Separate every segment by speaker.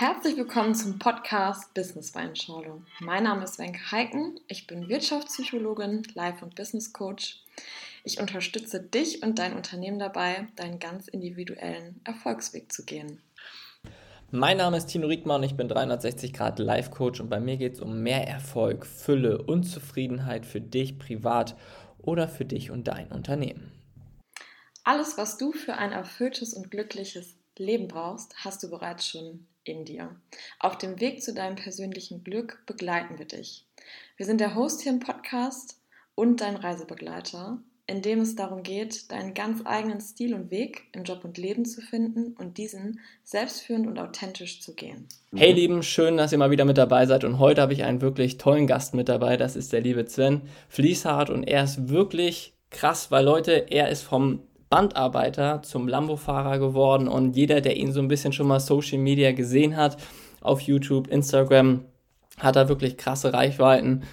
Speaker 1: Herzlich willkommen zum Podcast Business Weinschorle. Mein Name ist Wenke Heiken. Ich bin Wirtschaftspsychologin, Life- und Business Coach. Ich unterstütze dich und dein Unternehmen dabei, deinen ganz individuellen Erfolgsweg zu gehen.
Speaker 2: Mein Name ist Tino Riekmann, ich bin 360 Grad Life Coach und bei mir geht es um mehr Erfolg, Fülle und Zufriedenheit für dich privat oder für dich und dein Unternehmen.
Speaker 1: Alles, was du für ein erfülltes und glückliches Leben brauchst, hast du bereits schon in dir. Auf dem Weg zu deinem persönlichen Glück begleiten wir dich. Wir sind der Host hier im Podcast und dein Reisebegleiter, in dem es darum geht, deinen ganz eigenen Stil und Weg im Job und Leben zu finden und diesen selbstführend und authentisch zu gehen.
Speaker 2: Hey Lieben, schön, dass ihr mal wieder mit dabei seid und heute habe ich einen wirklich tollen Gast mit dabei, das ist der liebe Sven Fließhardt und er ist wirklich krass, weil Leute, er ist vom Bandarbeiter zum Lambo-Fahrer geworden und jeder, der ihn so ein bisschen schon mal Social Media gesehen hat, auf YouTube, Instagram, hat er wirklich krasse Reichweiten.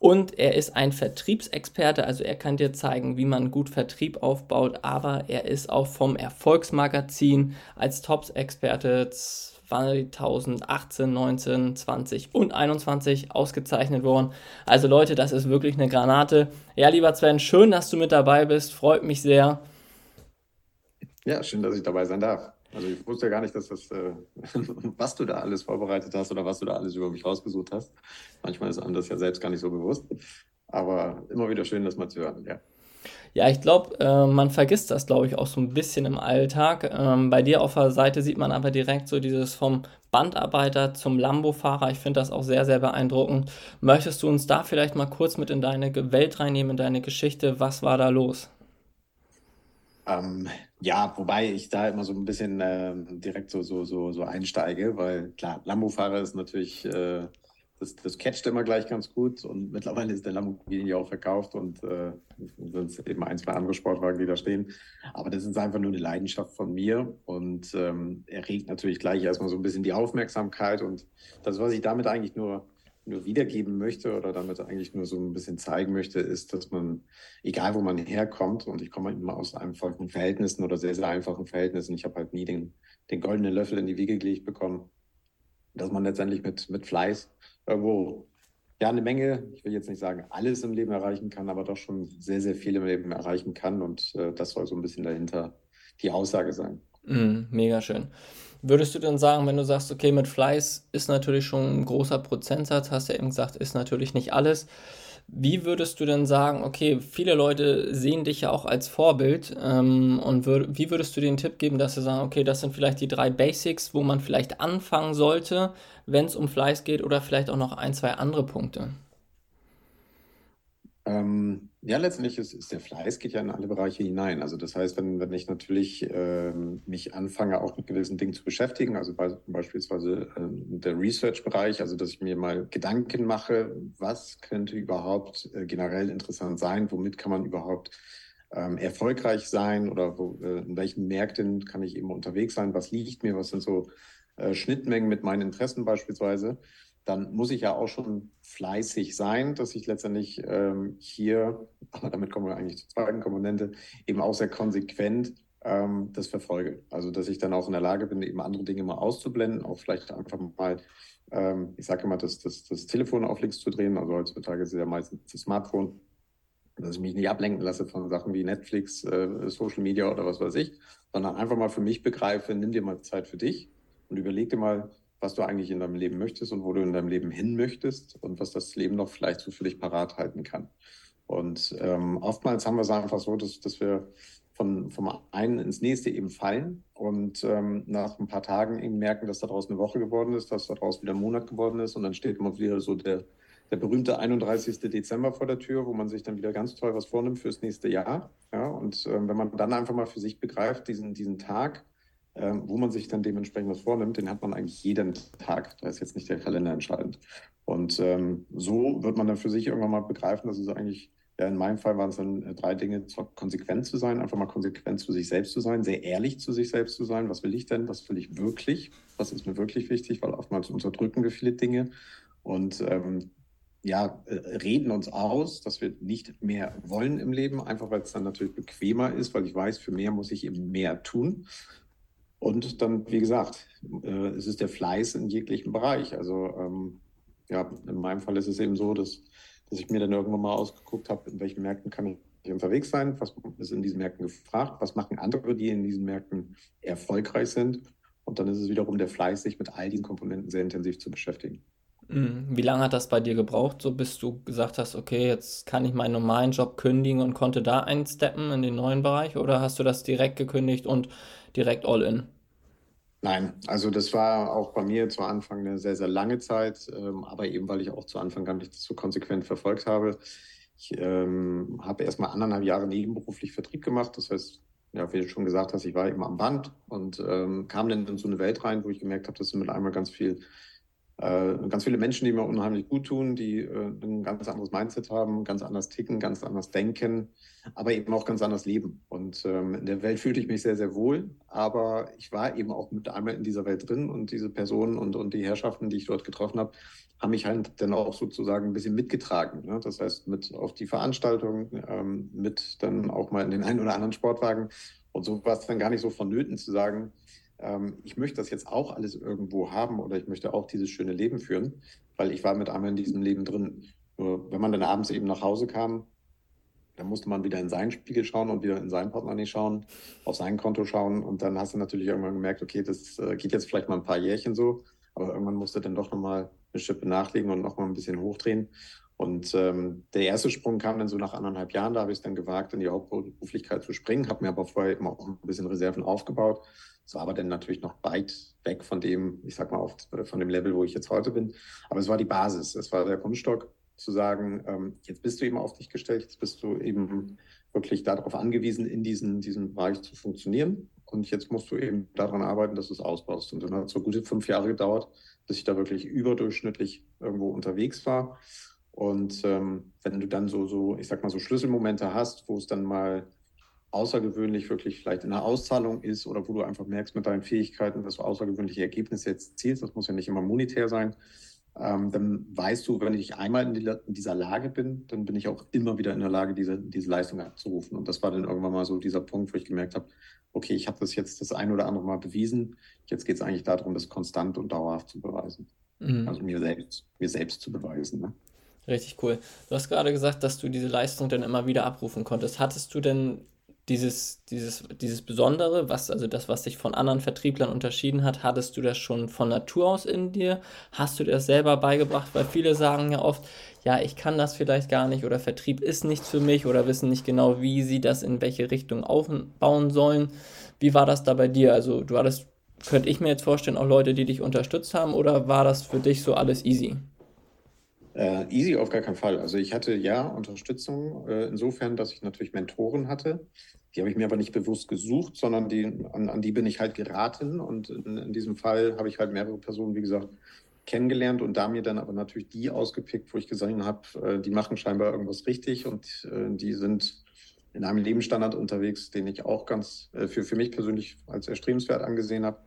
Speaker 2: Und er ist ein Vertriebsexperte, also er kann dir zeigen, wie man gut Vertrieb aufbaut, aber er ist auch vom Erfolgsmagazin als Tops-Experte 2018, 19, 20 und 21 ausgezeichnet worden. Also Leute, das ist wirklich eine Granate. Ja, lieber Sven, schön, dass du mit dabei bist, freut mich sehr.
Speaker 3: Ja, schön, dass ich dabei sein darf. Also ich wusste ja gar nicht, dass das, äh, was du da alles vorbereitet hast oder was du da alles über mich rausgesucht hast. Manchmal ist einem das ja selbst gar nicht so bewusst. Aber immer wieder schön, das mal zu hören, ja.
Speaker 2: Ja, ich glaube, äh, man vergisst das, glaube ich, auch so ein bisschen im Alltag. Ähm, bei dir auf der Seite sieht man aber direkt so dieses vom Bandarbeiter zum Lambo-Fahrer. Ich finde das auch sehr, sehr beeindruckend. Möchtest du uns da vielleicht mal kurz mit in deine Welt reinnehmen, in deine Geschichte? Was war da los?
Speaker 3: Ähm, ja, wobei ich da immer so ein bisschen äh, direkt so, so, so, so einsteige, weil klar, Lambo-Fahrer ist natürlich, äh, das, das catcht immer gleich ganz gut und mittlerweile ist der Lamborghini auch verkauft und äh, sind eben ein, zwei andere Sportwagen, die da stehen. Aber das ist einfach nur eine Leidenschaft von mir und ähm, erregt natürlich gleich erstmal so ein bisschen die Aufmerksamkeit und das, was ich damit eigentlich nur nur wiedergeben möchte oder damit eigentlich nur so ein bisschen zeigen möchte, ist, dass man, egal wo man herkommt, und ich komme immer aus einfachen Verhältnissen oder sehr, sehr einfachen Verhältnissen, ich habe halt nie den, den goldenen Löffel in die Wiege gelegt bekommen, dass man letztendlich mit, mit Fleiß irgendwo ja eine Menge, ich will jetzt nicht sagen, alles im Leben erreichen kann, aber doch schon sehr, sehr viel im Leben erreichen kann. Und äh, das soll so ein bisschen dahinter die Aussage sein.
Speaker 2: Mm, mega schön. Würdest du denn sagen, wenn du sagst, okay, mit Fleiß ist natürlich schon ein großer Prozentsatz, hast du ja eben gesagt, ist natürlich nicht alles. Wie würdest du denn sagen, okay, viele Leute sehen dich ja auch als Vorbild ähm, und wür wie würdest du den Tipp geben, dass sie sagen, okay, das sind vielleicht die drei Basics, wo man vielleicht anfangen sollte, wenn es um Fleiß geht oder vielleicht auch noch ein, zwei andere Punkte?
Speaker 3: Ähm, ja, letztendlich ist, ist, der Fleiß geht ja in alle Bereiche hinein. Also das heißt, wenn, wenn ich natürlich ähm, mich anfange, auch mit gewissen Dingen zu beschäftigen, also bei, beispielsweise ähm, der Research-Bereich, also dass ich mir mal Gedanken mache, was könnte überhaupt äh, generell interessant sein, womit kann man überhaupt ähm, erfolgreich sein oder wo, äh, in welchen Märkten kann ich eben unterwegs sein, was liegt mir, was sind so äh, Schnittmengen mit meinen Interessen beispielsweise dann muss ich ja auch schon fleißig sein, dass ich letztendlich ähm, hier, aber damit kommen wir eigentlich zur zweiten Komponente, eben auch sehr konsequent ähm, das verfolge. Also dass ich dann auch in der Lage bin, eben andere Dinge mal auszublenden, auch vielleicht einfach mal, ähm, ich sage immer, das, das, das Telefon auf links zu drehen. Also heutzutage ist es ja meistens das Smartphone, dass ich mich nicht ablenken lasse von Sachen wie Netflix, äh, Social Media oder was weiß ich, sondern einfach mal für mich begreife, nimm dir mal Zeit für dich und überleg dir mal, was du eigentlich in deinem Leben möchtest und wo du in deinem Leben hin möchtest und was das Leben noch vielleicht dich parat halten kann. Und ähm, oftmals haben wir es einfach so, dass, dass wir von, vom einen ins nächste eben fallen und ähm, nach ein paar Tagen eben merken, dass daraus eine Woche geworden ist, dass daraus wieder ein Monat geworden ist und dann steht immer wieder so der, der berühmte 31. Dezember vor der Tür, wo man sich dann wieder ganz toll was vornimmt fürs nächste Jahr. Ja, und ähm, wenn man dann einfach mal für sich begreift, diesen, diesen Tag, wo man sich dann dementsprechend was vornimmt, den hat man eigentlich jeden Tag. Da ist jetzt nicht der Kalender entscheidend. Und ähm, so wird man dann für sich irgendwann mal begreifen, dass es eigentlich, ja, in meinem Fall waren es dann äh, drei Dinge, zwar konsequent zu sein, einfach mal konsequent zu sich selbst zu sein, sehr ehrlich zu sich selbst zu sein. Was will ich denn? Was will ich wirklich? Was ist mir wirklich wichtig? Weil oftmals unterdrücken wir viele Dinge. Und ähm, ja, äh, reden uns aus, dass wir nicht mehr wollen im Leben, einfach weil es dann natürlich bequemer ist, weil ich weiß, für mehr muss ich eben mehr tun. Und dann, wie gesagt, äh, es ist der Fleiß in jeglichem Bereich. Also ähm, ja, in meinem Fall ist es eben so, dass, dass ich mir dann irgendwann mal ausgeguckt habe, in welchen Märkten kann ich unterwegs sein, was ist in diesen Märkten gefragt, was machen andere, die in diesen Märkten erfolgreich sind. Und dann ist es wiederum der Fleiß, sich mit all diesen Komponenten sehr intensiv zu beschäftigen.
Speaker 2: Mhm. Wie lange hat das bei dir gebraucht, so bis du gesagt hast, okay, jetzt kann ich meinen normalen Job kündigen und konnte da einsteppen in den neuen Bereich? Oder hast du das direkt gekündigt und direkt all in?
Speaker 3: Nein, also das war auch bei mir zu Anfang eine sehr, sehr lange Zeit, ähm, aber eben weil ich auch zu Anfang gar nicht so konsequent verfolgt habe. Ich ähm, habe erst mal anderthalb Jahre nebenberuflich Vertrieb gemacht. Das heißt, ja, wie du schon gesagt hast, ich war eben am Band und ähm, kam dann in so eine Welt rein, wo ich gemerkt habe, dass mit einmal ganz viel ganz viele Menschen, die mir unheimlich gut tun, die äh, ein ganz anderes Mindset haben, ganz anders ticken, ganz anders denken, aber eben auch ganz anders leben. Und ähm, in der Welt fühlte ich mich sehr, sehr wohl, aber ich war eben auch mit einmal in dieser Welt drin und diese Personen und, und die Herrschaften, die ich dort getroffen habe, haben mich halt dann auch sozusagen ein bisschen mitgetragen. Ne? Das heißt, mit auf die Veranstaltung, ähm, mit dann auch mal in den einen oder anderen Sportwagen. Und so war es dann gar nicht so vonnöten zu sagen, ähm, ich möchte das jetzt auch alles irgendwo haben oder ich möchte auch dieses schöne Leben führen, weil ich war mit einmal in diesem Leben drin. Nur wenn man dann abends eben nach Hause kam, dann musste man wieder in seinen Spiegel schauen und wieder in sein Portemonnaie schauen, auf sein Konto schauen und dann hast du natürlich irgendwann gemerkt, okay, das äh, geht jetzt vielleicht mal ein paar Jährchen so, aber irgendwann musst du dann doch nochmal eine Schippe nachlegen und nochmal ein bisschen hochdrehen. Und ähm, der erste Sprung kam dann so nach anderthalb Jahren, da habe ich es dann gewagt, in die Hauptberuflichkeit zu springen, habe mir aber vorher eben auch ein bisschen Reserven aufgebaut es war aber dann natürlich noch weit weg von dem, ich sag mal, auf, von dem Level, wo ich jetzt heute bin. Aber es war die Basis, es war der Grundstock, zu sagen, ähm, jetzt bist du eben auf dich gestellt, jetzt bist du eben wirklich darauf angewiesen, in diesem diesen Bereich zu funktionieren. Und jetzt musst du eben daran arbeiten, dass du es ausbaust. Und dann hat es so gute fünf Jahre gedauert, bis ich da wirklich überdurchschnittlich irgendwo unterwegs war. Und ähm, wenn du dann so, so, ich sag mal, so Schlüsselmomente hast, wo es dann mal außergewöhnlich wirklich vielleicht in der Auszahlung ist oder wo du einfach merkst mit deinen Fähigkeiten, dass du außergewöhnliche Ergebnisse jetzt zielst, das muss ja nicht immer monetär sein, ähm, dann weißt du, wenn ich einmal in, die, in, dieser Lage bin, dann bin ich auch immer wieder in der Lage, diese, diese Leistung abzurufen. Und das war dann irgendwann mal so dieser Punkt, wo ich gemerkt habe, okay, ich habe das jetzt das ein oder andere Mal bewiesen. Jetzt geht es eigentlich darum, das konstant und dauerhaft zu beweisen. Mhm. Also mir selbst, mir selbst zu beweisen. Ne?
Speaker 2: Richtig cool. Du hast gerade gesagt, dass du diese Leistung dann immer wieder abrufen konntest. Hattest du denn dieses, dieses, dieses Besondere, was, also das, was dich von anderen Vertrieblern unterschieden hat, hattest du das schon von Natur aus in dir? Hast du dir das selber beigebracht? Weil viele sagen ja oft, ja, ich kann das vielleicht gar nicht oder Vertrieb ist nichts für mich oder wissen nicht genau, wie sie das in welche Richtung aufbauen sollen. Wie war das da bei dir? Also du hattest, könnte ich mir jetzt vorstellen, auch Leute, die dich unterstützt haben oder war das für dich so alles easy?
Speaker 3: Äh, easy auf gar keinen Fall. Also ich hatte ja Unterstützung, äh, insofern, dass ich natürlich Mentoren hatte. Die habe ich mir aber nicht bewusst gesucht, sondern die, an, an die bin ich halt geraten. Und in, in, diesem Fall habe ich halt mehrere Personen, wie gesagt, kennengelernt und da mir dann aber natürlich die ausgepickt, wo ich gesehen habe, äh, die machen scheinbar irgendwas richtig und äh, die sind in einem Lebensstandard unterwegs, den ich auch ganz äh, für, für mich persönlich als erstrebenswert angesehen habe.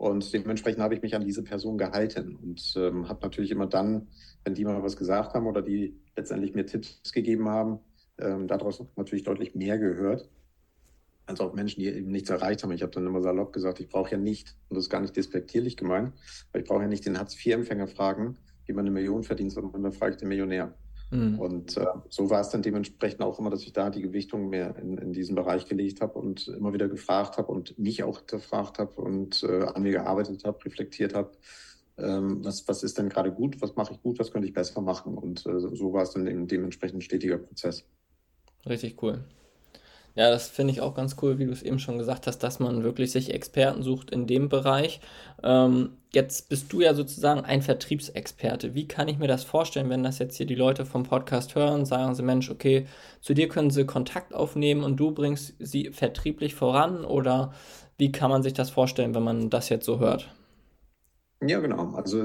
Speaker 3: Und dementsprechend habe ich mich an diese Person gehalten und ähm, habe natürlich immer dann, wenn die mal was gesagt haben oder die letztendlich mir Tipps gegeben haben, ähm, daraus natürlich deutlich mehr gehört, als auch Menschen, die eben nichts erreicht haben. Ich habe dann immer salopp gesagt, ich brauche ja nicht, und das ist gar nicht despektierlich gemeint, weil ich brauche ja nicht den Hartz-IV-Empfänger fragen, wie man eine Million verdient, sondern dann frage ich den Millionär. Mhm. Und äh, so war es dann dementsprechend auch immer, dass ich da die Gewichtung mehr in, in diesen Bereich gelegt habe und immer wieder gefragt habe und mich auch gefragt habe und äh, an mir gearbeitet habe, reflektiert habe, ähm, was, was ist denn gerade gut, was mache ich gut, was könnte ich besser machen. Und äh, so war es dann eben dementsprechend ein stetiger Prozess.
Speaker 2: Richtig cool. Ja, das finde ich auch ganz cool, wie du es eben schon gesagt hast, dass man wirklich sich Experten sucht in dem Bereich. Ähm, jetzt bist du ja sozusagen ein Vertriebsexperte. Wie kann ich mir das vorstellen, wenn das jetzt hier die Leute vom Podcast hören, sagen sie, Mensch, okay, zu dir können sie Kontakt aufnehmen und du bringst sie vertrieblich voran oder wie kann man sich das vorstellen, wenn man das jetzt so hört?
Speaker 3: Ja, genau. Also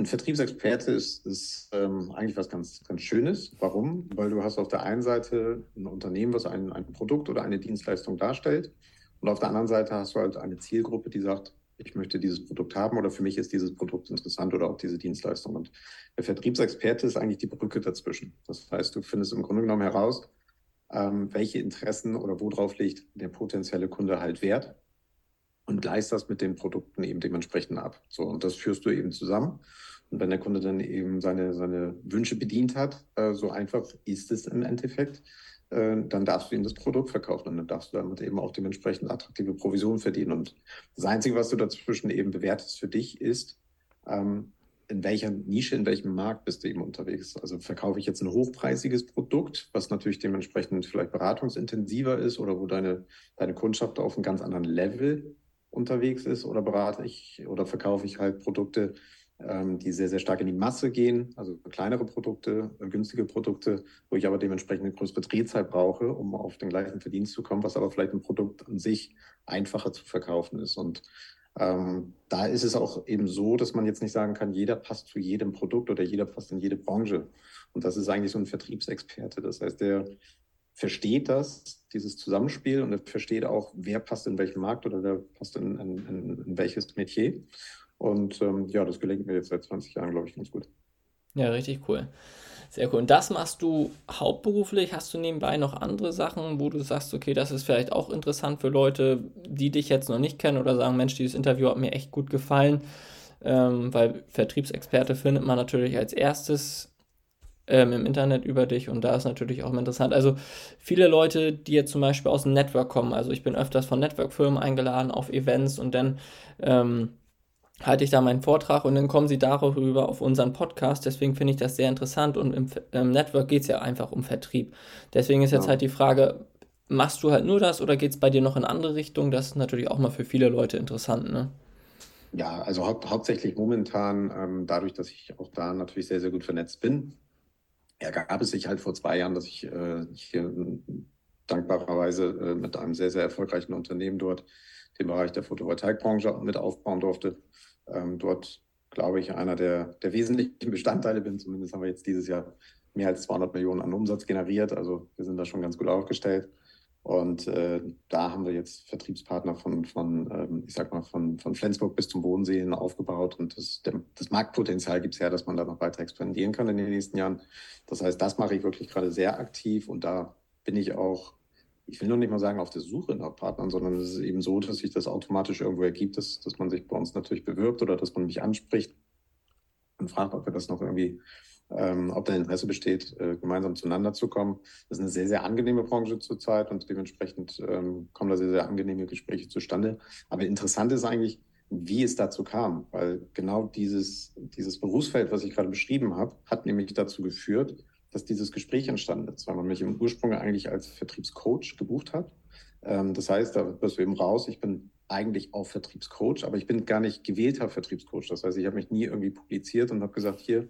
Speaker 3: ein Vertriebsexperte ist, ist ähm, eigentlich was ganz, ganz Schönes. Warum? Weil du hast auf der einen Seite ein Unternehmen, was ein, ein Produkt oder eine Dienstleistung darstellt. Und auf der anderen Seite hast du halt eine Zielgruppe, die sagt, ich möchte dieses Produkt haben oder für mich ist dieses Produkt interessant oder auch diese Dienstleistung. Und der Vertriebsexperte ist eigentlich die Brücke dazwischen. Das heißt, du findest im Grunde genommen heraus, ähm, welche Interessen oder worauf legt der potenzielle Kunde halt Wert und gleichst das mit den Produkten eben dementsprechend ab. So, und das führst du eben zusammen. Und wenn der Kunde dann eben seine, seine Wünsche bedient hat, äh, so einfach ist es im Endeffekt, äh, dann darfst du ihm das Produkt verkaufen und dann darfst du damit eben auch dementsprechend attraktive Provisionen verdienen. Und das Einzige, was du dazwischen eben bewertest für dich, ist, ähm, in welcher Nische, in welchem Markt bist du eben unterwegs? Also verkaufe ich jetzt ein hochpreisiges Produkt, was natürlich dementsprechend vielleicht beratungsintensiver ist oder wo deine, deine Kundschaft auf einem ganz anderen Level unterwegs ist oder berate ich oder verkaufe ich halt Produkte, ähm, die sehr, sehr stark in die Masse gehen, also kleinere Produkte, äh, günstige Produkte, wo ich aber dementsprechend eine größere Drehzeit brauche, um auf den gleichen Verdienst zu kommen, was aber vielleicht ein Produkt an sich einfacher zu verkaufen ist. Und ähm, da ist es auch eben so, dass man jetzt nicht sagen kann, jeder passt zu jedem Produkt oder jeder passt in jede Branche. Und das ist eigentlich so ein Vertriebsexperte. Das heißt, der versteht das, dieses Zusammenspiel und er versteht auch, wer passt in welchen Markt oder wer passt in, in, in, welches Metier. Und ähm, ja, das gelingt mir jetzt seit 20 Jahren, glaube ich, ganz gut.
Speaker 2: Ja, richtig cool. Sehr cool. Und das machst du hauptberuflich? Hast du nebenbei noch andere Sachen, wo du sagst, okay, das ist vielleicht auch interessant für Leute, die dich jetzt noch nicht kennen oder sagen, Mensch, dieses Interview hat mir echt gut gefallen? Ähm, weil Vertriebsexperte findet man natürlich als erstes ähm, im Internet über dich und da ist natürlich auch interessant. Also viele Leute, die jetzt zum Beispiel aus dem Network kommen, also ich bin öfters von Network-Firmen eingeladen auf Events und dann ähm, halte ich da meinen Vortrag und dann kommen sie darüber auf unseren Podcast. Deswegen finde ich das sehr interessant und im, im Network geht es ja einfach um Vertrieb. Deswegen ist jetzt ja. halt die Frage, machst du halt nur das oder geht es bei dir noch in andere Richtungen? Das ist natürlich auch mal für viele Leute interessant, ne?
Speaker 3: Ja, also hau hauptsächlich momentan, ähm, dadurch, dass ich auch da natürlich sehr, sehr gut vernetzt bin, ergab es sich halt vor zwei Jahren, dass ich äh, hier dankbarerweise äh, mit einem sehr, sehr erfolgreichen Unternehmen dort den Bereich der Photovoltaikbranche mit aufbauen durfte ähm, dort, glaube ich, einer der, der wesentlichen Bestandteile bin. Zumindest haben wir jetzt dieses Jahr mehr als 200 Millionen an Umsatz generiert. Also wir sind da schon ganz gut aufgestellt. Und äh, da haben wir jetzt Vertriebspartner von, von ähm, ich sag mal, von, von Flensburg bis zum Bodensee hin aufgebaut. Und das, der, das Marktpotenzial gibt es ja, dass man da noch weiter expandieren kann in den nächsten Jahren. Das heißt, das mache ich wirklich gerade sehr aktiv und da bin ich auch ich will noch nicht mal sagen auf der Suche nach Partnern, sondern es ist eben so, dass sich das automatisch irgendwo ergibt, dass, dass man sich bei uns natürlich bewirbt oder dass man mich anspricht und fragt, ob wir das noch irgendwie, ähm, ob da Interesse besteht, äh, gemeinsam zueinander zu kommen. Das ist eine sehr, sehr angenehme Branche zurzeit und dementsprechend ähm, kommen da sehr, sehr angenehme Gespräche zustande. Aber interessant ist eigentlich, wie es dazu kam, weil genau dieses, dieses Berufsfeld, was ich gerade beschrieben habe, hat nämlich dazu geführt, dass dieses Gespräch entstanden ist, weil man mich im Ursprung eigentlich als Vertriebscoach gebucht hat. Ähm, das heißt, da wirst du eben raus, ich bin eigentlich auch Vertriebscoach, aber ich bin gar nicht gewählter Vertriebscoach. Das heißt, ich habe mich nie irgendwie publiziert und habe gesagt, hier,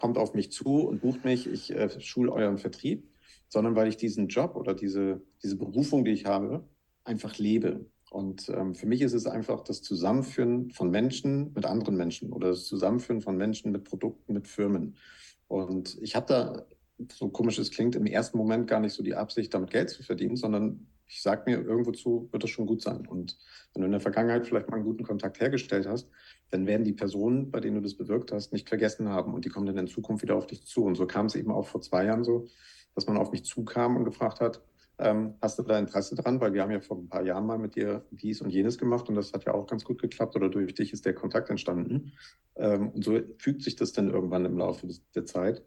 Speaker 3: kommt auf mich zu und bucht mich, ich äh, schule euren Vertrieb, sondern weil ich diesen Job oder diese, diese Berufung, die ich habe, einfach lebe. Und ähm, für mich ist es einfach das Zusammenführen von Menschen mit anderen Menschen oder das Zusammenführen von Menschen mit Produkten, mit Firmen. Und ich habe da so komisch es klingt, im ersten Moment gar nicht so die Absicht, damit Geld zu verdienen, sondern ich sage mir, irgendwo zu wird das schon gut sein. Und wenn du in der Vergangenheit vielleicht mal einen guten Kontakt hergestellt hast, dann werden die Personen, bei denen du das bewirkt hast, nicht vergessen haben und die kommen dann in Zukunft wieder auf dich zu. Und so kam es eben auch vor zwei Jahren so, dass man auf mich zukam und gefragt hat, ähm, hast du da Interesse dran? Weil wir haben ja vor ein paar Jahren mal mit dir dies und jenes gemacht und das hat ja auch ganz gut geklappt oder durch dich ist der Kontakt entstanden. Ähm, und so fügt sich das dann irgendwann im Laufe der Zeit.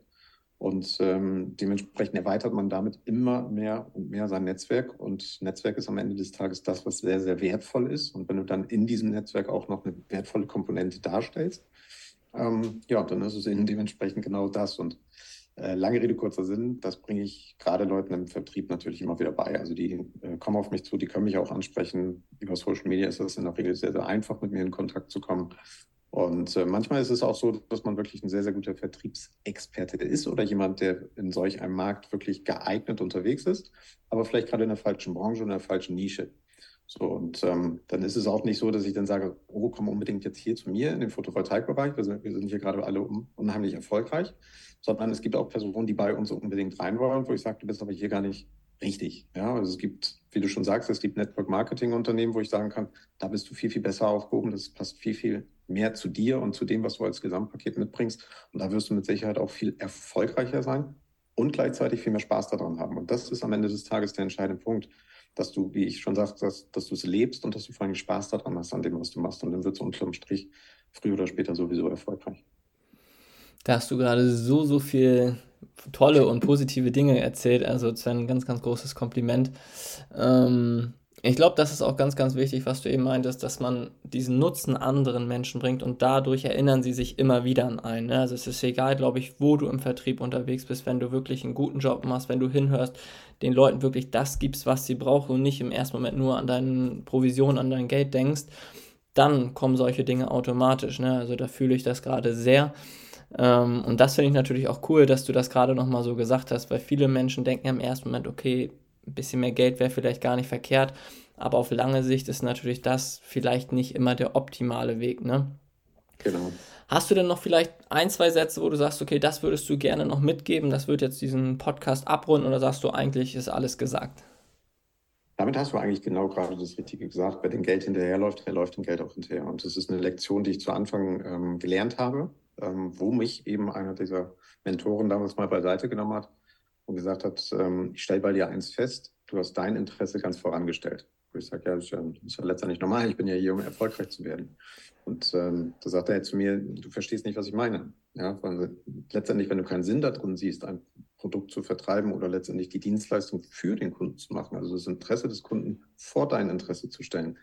Speaker 3: Und ähm, dementsprechend erweitert man damit immer mehr und mehr sein Netzwerk. Und Netzwerk ist am Ende des Tages das, was sehr, sehr wertvoll ist. Und wenn du dann in diesem Netzwerk auch noch eine wertvolle Komponente darstellst, ähm, ja, dann ist es eben dementsprechend genau das. Und äh, lange Rede, kurzer Sinn, das bringe ich gerade Leuten im Vertrieb natürlich immer wieder bei. Also die äh, kommen auf mich zu, die können mich auch ansprechen. Über Social Media ist es in der Regel sehr, sehr einfach, mit mir in Kontakt zu kommen. Und äh, manchmal ist es auch so, dass man wirklich ein sehr, sehr guter Vertriebsexperte ist oder jemand, der in solch einem Markt wirklich geeignet unterwegs ist, aber vielleicht gerade in der falschen Branche und in der falschen Nische. So, und ähm, dann ist es auch nicht so, dass ich dann sage, oh, komm unbedingt jetzt hier zu mir in den Photovoltaikbereich. Wir sind, wir sind hier gerade alle un unheimlich erfolgreich, sondern es gibt auch Personen, die bei uns unbedingt rein wollen, wo ich sage, du bist aber hier gar nicht richtig. Ja, also es gibt, wie du schon sagst, es gibt Network Marketing Unternehmen, wo ich sagen kann, da bist du viel, viel besser aufgehoben. Das passt viel, viel mehr zu dir und zu dem, was du als Gesamtpaket mitbringst. Und da wirst du mit Sicherheit auch viel erfolgreicher sein und gleichzeitig viel mehr Spaß daran haben. Und das ist am Ende des Tages der entscheidende Punkt. dass du, wie ich schon sagte, dass, dass du es lebst und dass du vor allem Spaß daran hast, an dem, was du machst. Und dann wird es unterm Strich früher oder später sowieso erfolgreich.
Speaker 2: Da hast du gerade so, so viel tolle und positive Dinge erzählt. Also es wäre ein ganz, ganz großes Kompliment. Ähm, ich glaube, das ist auch ganz, ganz wichtig, was du eben meintest, dass man diesen Nutzen anderen Menschen bringt und dadurch erinnern sie sich immer wieder an einen. Ne? Also es ist egal, glaube ich, wo du im Vertrieb unterwegs bist, wenn du wirklich einen guten Job machst, wenn du hinhörst, den Leuten wirklich das gibst, was sie brauchen und nicht im ersten Moment nur an deine Provision, an dein Geld denkst, dann kommen solche Dinge automatisch. Ne? Also da fühle ich das gerade sehr. Ähm, und das finde ich natürlich auch cool, dass du das gerade nochmal so gesagt hast, weil viele Menschen denken im ersten Moment, okay, ein bisschen mehr Geld wäre vielleicht gar nicht verkehrt, aber auf lange Sicht ist natürlich das vielleicht nicht immer der optimale Weg, ne?
Speaker 3: Genau.
Speaker 2: Hast du denn noch vielleicht ein, zwei Sätze, wo du sagst, okay, das würdest du gerne noch mitgeben, das wird jetzt diesen Podcast abrunden oder sagst du eigentlich, ist alles gesagt?
Speaker 3: Damit hast du eigentlich genau gerade das Richtige gesagt. Wer dem Geld hinterherläuft, der läuft dem Geld auch hinterher. Und das ist eine Lektion, die ich zu Anfang ähm, gelernt habe, ähm, wo mich eben einer dieser Mentoren damals mal beiseite genommen hat und gesagt hat, ähm, ich stelle bei dir eins fest, du hast dein Interesse ganz vorangestellt. Wo ich sage, ja, das ist ja, das ist ja letztendlich normal, ich bin ja hier, um erfolgreich zu werden. Und ähm, da sagt er zu mir, du verstehst nicht, was ich meine. Ja, weil letztendlich, wenn du keinen Sinn darin siehst, ein Produkt zu vertreiben oder letztendlich die Dienstleistung für den Kunden zu machen, also das Interesse des Kunden vor dein Interesse zu stellen,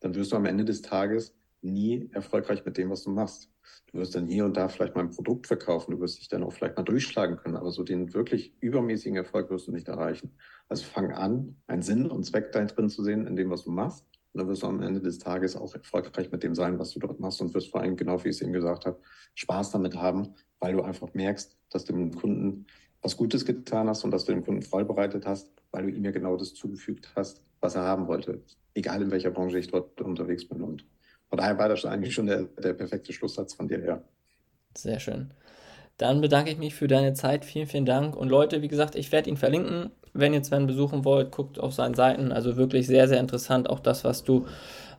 Speaker 3: dann wirst du am Ende des Tages nie erfolgreich mit dem, was du machst. Du wirst dann hier und da vielleicht mal ein Produkt verkaufen, du wirst dich dann auch vielleicht mal durchschlagen können, aber so den wirklich übermäßigen Erfolg wirst du nicht erreichen. Also fang an, einen Sinn und Zweck da drin zu sehen, in dem, was du machst. Und dann wirst du am Ende des Tages auch erfolgreich mit dem sein, was du dort machst und wirst vor allem, genau wie ich es eben gesagt habe, Spaß damit haben, weil du einfach merkst, dass du dem Kunden was Gutes getan hast und dass du dem Kunden Freude bereitet hast, weil du ihm ja genau das zugefügt hast, was er haben wollte. Egal in welcher Branche ich dort unterwegs bin. Und von daher war das eigentlich schon der, der perfekte Schlusssatz von dir her.
Speaker 2: Sehr schön. Dann bedanke ich mich für deine Zeit. Vielen, vielen Dank. Und Leute, wie gesagt, ich werde ihn verlinken. Wenn ihr Sven besuchen wollt, guckt auf seinen Seiten. Also wirklich sehr, sehr interessant. Auch das, was du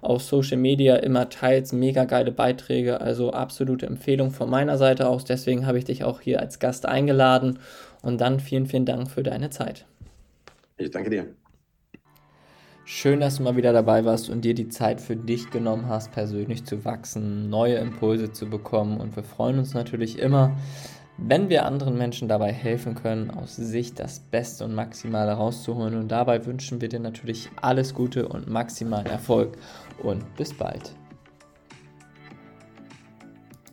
Speaker 2: auf Social Media immer teilst. Mega geile Beiträge. Also absolute Empfehlung von meiner Seite aus. Deswegen habe ich dich auch hier als Gast eingeladen. Und dann vielen, vielen Dank für deine Zeit.
Speaker 3: Ich danke dir.
Speaker 2: Schön, dass du mal wieder dabei warst und dir die Zeit für dich genommen hast, persönlich zu wachsen, neue Impulse zu bekommen. Und wir freuen uns natürlich immer, wenn wir anderen Menschen dabei helfen können, aus sich das Beste und Maximale rauszuholen. Und dabei wünschen wir dir natürlich alles Gute und maximalen Erfolg. Und bis bald.